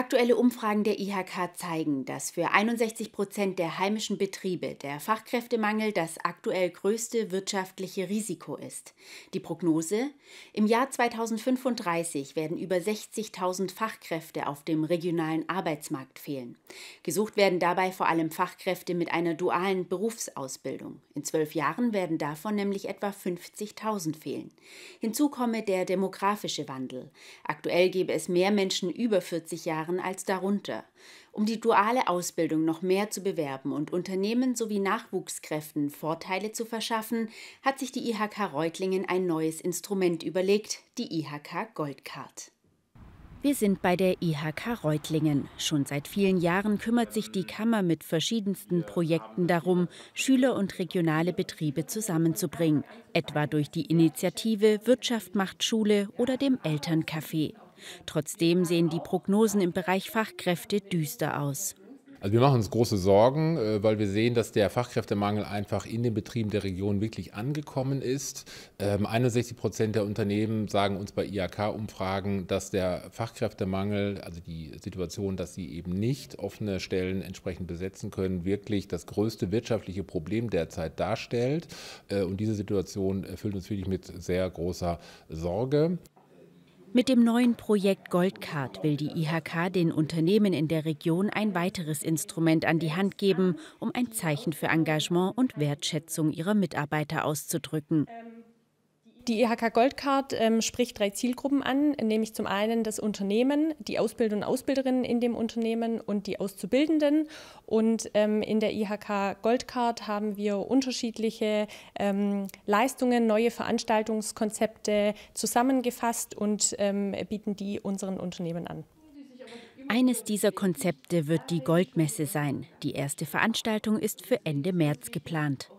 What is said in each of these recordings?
Aktuelle Umfragen der IHK zeigen, dass für 61 Prozent der heimischen Betriebe der Fachkräftemangel das aktuell größte wirtschaftliche Risiko ist. Die Prognose? Im Jahr 2035 werden über 60.000 Fachkräfte auf dem regionalen Arbeitsmarkt fehlen. Gesucht werden dabei vor allem Fachkräfte mit einer dualen Berufsausbildung. In zwölf Jahren werden davon nämlich etwa 50.000 fehlen. Hinzu komme der demografische Wandel. Aktuell gäbe es mehr Menschen über 40 Jahren Jahren als darunter. Um die duale Ausbildung noch mehr zu bewerben und Unternehmen sowie Nachwuchskräften Vorteile zu verschaffen, hat sich die IHK Reutlingen ein neues Instrument überlegt, die IHK Goldcard. Wir sind bei der IHK Reutlingen. Schon seit vielen Jahren kümmert sich die Kammer mit verschiedensten Projekten darum, Schüler und regionale Betriebe zusammenzubringen, etwa durch die Initiative Wirtschaft macht Schule oder dem Elterncafé. Trotzdem sehen die Prognosen im Bereich Fachkräfte düster aus. Also wir machen uns große Sorgen, äh, weil wir sehen, dass der Fachkräftemangel einfach in den Betrieben der Region wirklich angekommen ist. 61 ähm, Prozent der Unternehmen sagen uns bei IHK-Umfragen, dass der Fachkräftemangel, also die Situation, dass sie eben nicht offene Stellen entsprechend besetzen können, wirklich das größte wirtschaftliche Problem derzeit darstellt. Äh, und diese Situation erfüllt uns wirklich mit sehr großer Sorge. Mit dem neuen Projekt Goldcard will die IHK den Unternehmen in der Region ein weiteres Instrument an die Hand geben, um ein Zeichen für Engagement und Wertschätzung ihrer Mitarbeiter auszudrücken. Die IHK Goldcard ähm, spricht drei Zielgruppen an, nämlich zum einen das Unternehmen, die Ausbilder und Ausbilderinnen in dem Unternehmen und die Auszubildenden. Und ähm, in der IHK Goldcard haben wir unterschiedliche ähm, Leistungen, neue Veranstaltungskonzepte zusammengefasst und ähm, bieten die unseren Unternehmen an. Eines dieser Konzepte wird die Goldmesse sein. Die erste Veranstaltung ist für Ende März geplant.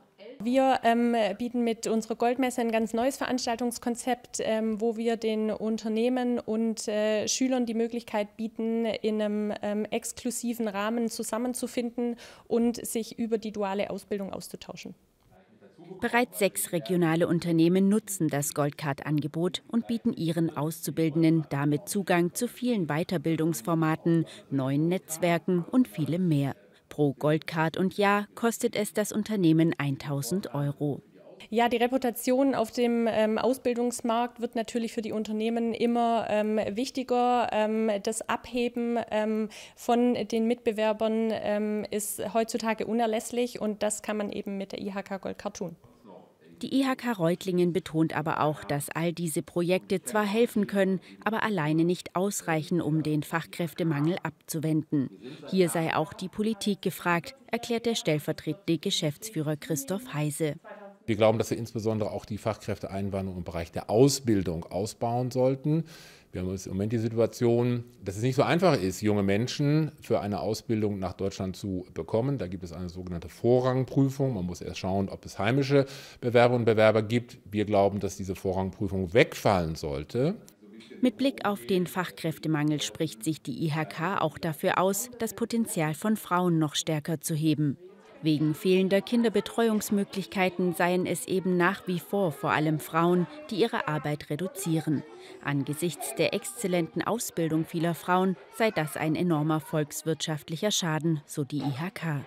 Wir ähm, bieten mit unserer Goldmesse ein ganz neues Veranstaltungskonzept, ähm, wo wir den Unternehmen und äh, Schülern die Möglichkeit bieten, in einem ähm, exklusiven Rahmen zusammenzufinden und sich über die duale Ausbildung auszutauschen. Bereits sechs regionale Unternehmen nutzen das Goldcard-Angebot und bieten ihren Auszubildenden damit Zugang zu vielen Weiterbildungsformaten, neuen Netzwerken und vielem mehr. Pro Goldcard und Jahr kostet es das Unternehmen 1000 Euro. Ja, die Reputation auf dem ähm, Ausbildungsmarkt wird natürlich für die Unternehmen immer ähm, wichtiger. Ähm, das Abheben ähm, von den Mitbewerbern ähm, ist heutzutage unerlässlich und das kann man eben mit der IHK Goldcard tun. Die IHK Reutlingen betont aber auch, dass all diese Projekte zwar helfen können, aber alleine nicht ausreichen, um den Fachkräftemangel abzuwenden. Hier sei auch die Politik gefragt, erklärt der stellvertretende Geschäftsführer Christoph Heise. Wir glauben, dass wir insbesondere auch die Fachkräfteeinwanderung im Bereich der Ausbildung ausbauen sollten. Wir haben im Moment die Situation, dass es nicht so einfach ist, junge Menschen für eine Ausbildung nach Deutschland zu bekommen. Da gibt es eine sogenannte Vorrangprüfung. Man muss erst schauen, ob es heimische Bewerberinnen und Bewerber gibt. Wir glauben, dass diese Vorrangprüfung wegfallen sollte. Mit Blick auf den Fachkräftemangel spricht sich die IHK auch dafür aus, das Potenzial von Frauen noch stärker zu heben. Wegen fehlender Kinderbetreuungsmöglichkeiten seien es eben nach wie vor vor allem Frauen, die ihre Arbeit reduzieren. Angesichts der exzellenten Ausbildung vieler Frauen sei das ein enormer volkswirtschaftlicher Schaden, so die IHK.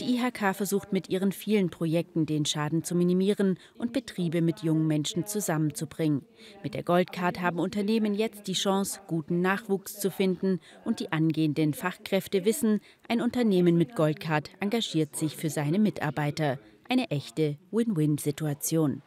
Die IHK versucht mit ihren vielen Projekten den Schaden zu minimieren und Betriebe mit jungen Menschen zusammenzubringen. Mit der Goldcard haben Unternehmen jetzt die Chance, guten Nachwuchs zu finden und die angehenden Fachkräfte wissen, ein Unternehmen mit Goldcard engagiert sich für seine Mitarbeiter. Eine echte Win-Win-Situation.